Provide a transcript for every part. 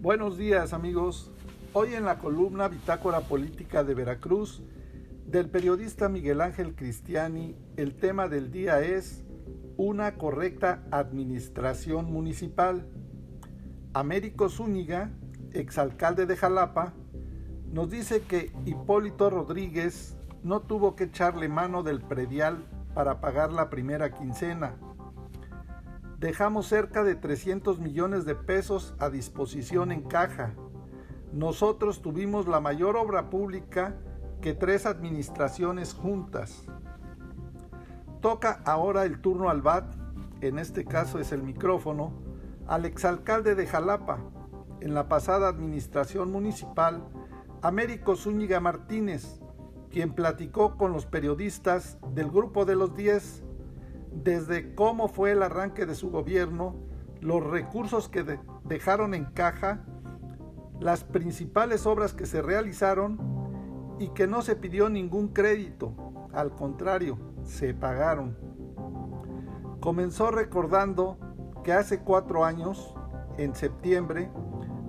Buenos días amigos. Hoy en la columna Bitácora Política de Veracruz del periodista Miguel Ángel Cristiani, el tema del día es una correcta administración municipal. Américo Zúñiga, exalcalde de Jalapa, nos dice que Hipólito Rodríguez no tuvo que echarle mano del predial para pagar la primera quincena. Dejamos cerca de 300 millones de pesos a disposición en caja. Nosotros tuvimos la mayor obra pública que tres administraciones juntas. Toca ahora el turno al BAT, en este caso es el micrófono, al exalcalde de Jalapa, en la pasada administración municipal, Américo Zúñiga Martínez, quien platicó con los periodistas del Grupo de los 10 desde cómo fue el arranque de su gobierno, los recursos que dejaron en caja, las principales obras que se realizaron y que no se pidió ningún crédito, al contrario, se pagaron. Comenzó recordando que hace cuatro años, en septiembre,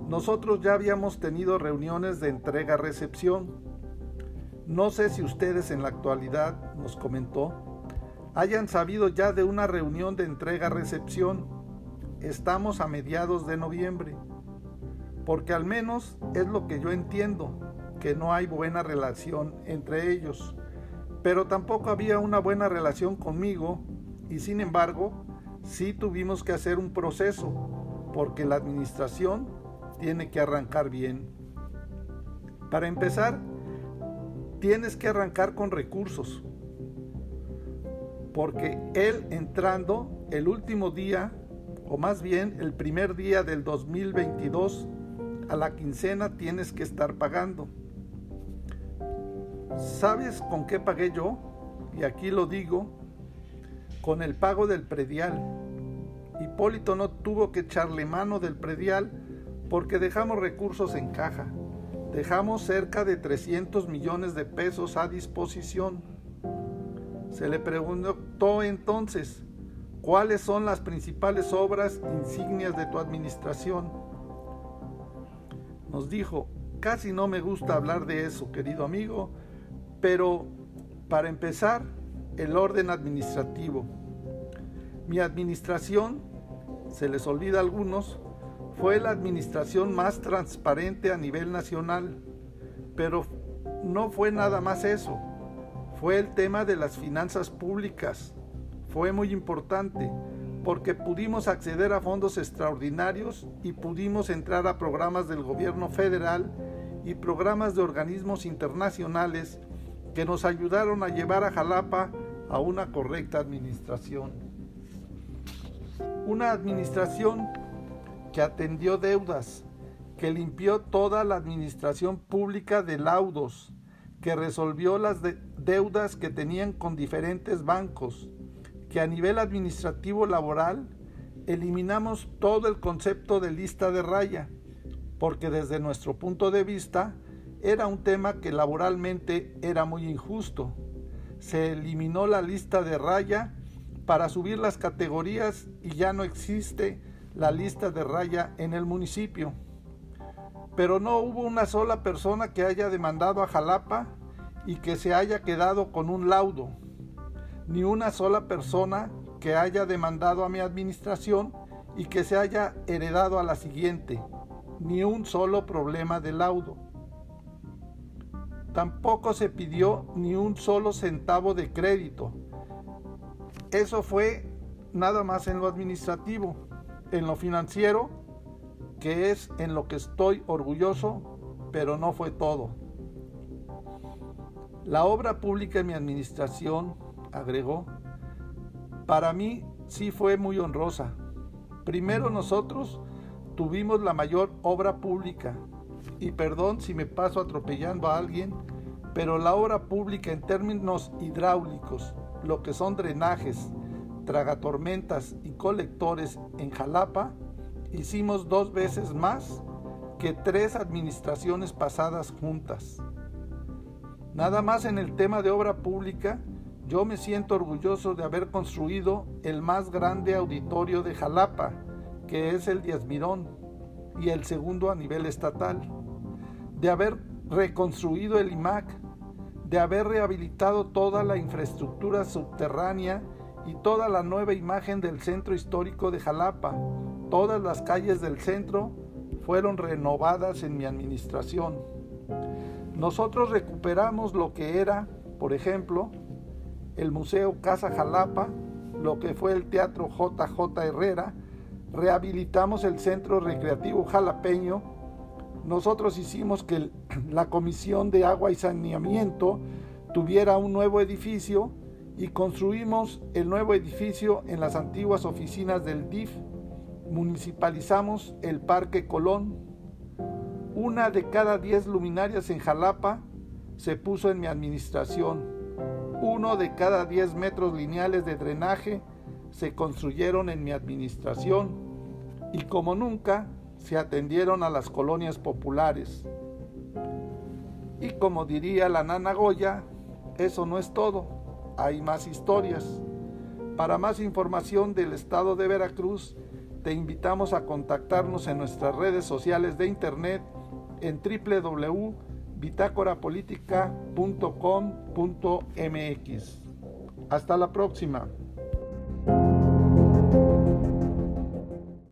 nosotros ya habíamos tenido reuniones de entrega-recepción. No sé si ustedes en la actualidad, nos comentó, hayan sabido ya de una reunión de entrega-recepción. Estamos a mediados de noviembre, porque al menos es lo que yo entiendo, que no hay buena relación entre ellos. Pero tampoco había una buena relación conmigo y sin embargo sí tuvimos que hacer un proceso, porque la administración tiene que arrancar bien. Para empezar, tienes que arrancar con recursos, porque él entrando el último día, o más bien el primer día del 2022, a la quincena tienes que estar pagando. ¿Sabes con qué pagué yo? Y aquí lo digo, con el pago del predial. Hipólito no tuvo que echarle mano del predial porque dejamos recursos en caja. Dejamos cerca de 300 millones de pesos a disposición. Se le preguntó entonces, ¿cuáles son las principales obras insignias de tu administración? Nos dijo, casi no me gusta hablar de eso, querido amigo, pero para empezar, el orden administrativo. Mi administración, se les olvida a algunos, fue la administración más transparente a nivel nacional, pero no fue nada más eso, fue el tema de las finanzas públicas. Fue muy importante porque pudimos acceder a fondos extraordinarios y pudimos entrar a programas del gobierno federal y programas de organismos internacionales que nos ayudaron a llevar a Jalapa a una correcta administración. Una administración que atendió deudas, que limpió toda la administración pública de laudos, que resolvió las deudas que tenían con diferentes bancos, que a nivel administrativo laboral eliminamos todo el concepto de lista de raya, porque desde nuestro punto de vista era un tema que laboralmente era muy injusto. Se eliminó la lista de raya para subir las categorías y ya no existe la lista de raya en el municipio. Pero no hubo una sola persona que haya demandado a Jalapa y que se haya quedado con un laudo. Ni una sola persona que haya demandado a mi administración y que se haya heredado a la siguiente. Ni un solo problema de laudo. Tampoco se pidió ni un solo centavo de crédito. Eso fue nada más en lo administrativo. En lo financiero, que es en lo que estoy orgulloso, pero no fue todo. La obra pública en mi administración, agregó, para mí sí fue muy honrosa. Primero nosotros tuvimos la mayor obra pública, y perdón si me paso atropellando a alguien, pero la obra pública en términos hidráulicos, lo que son drenajes, tragatormentas y colectores en Jalapa, hicimos dos veces más que tres administraciones pasadas juntas. Nada más en el tema de obra pública, yo me siento orgulloso de haber construido el más grande auditorio de Jalapa, que es el Díaz Mirón, y el segundo a nivel estatal, de haber reconstruido el IMAC, de haber rehabilitado toda la infraestructura subterránea y toda la nueva imagen del centro histórico de Jalapa. Todas las calles del centro fueron renovadas en mi administración. Nosotros recuperamos lo que era, por ejemplo, el Museo Casa Jalapa, lo que fue el Teatro JJ Herrera, rehabilitamos el Centro Recreativo Jalapeño, nosotros hicimos que la Comisión de Agua y Saneamiento tuviera un nuevo edificio y construimos el nuevo edificio en las antiguas oficinas del DIF. Municipalizamos el Parque Colón. Una de cada diez luminarias en Jalapa se puso en mi administración. Uno de cada diez metros lineales de drenaje se construyeron en mi administración. Y como nunca, se atendieron a las colonias populares. Y como diría la nana Goya, eso no es todo, hay más historias. Para más información del estado de Veracruz, te invitamos a contactarnos en nuestras redes sociales de internet en www.bitácorapolítica.com.mx. Hasta la próxima.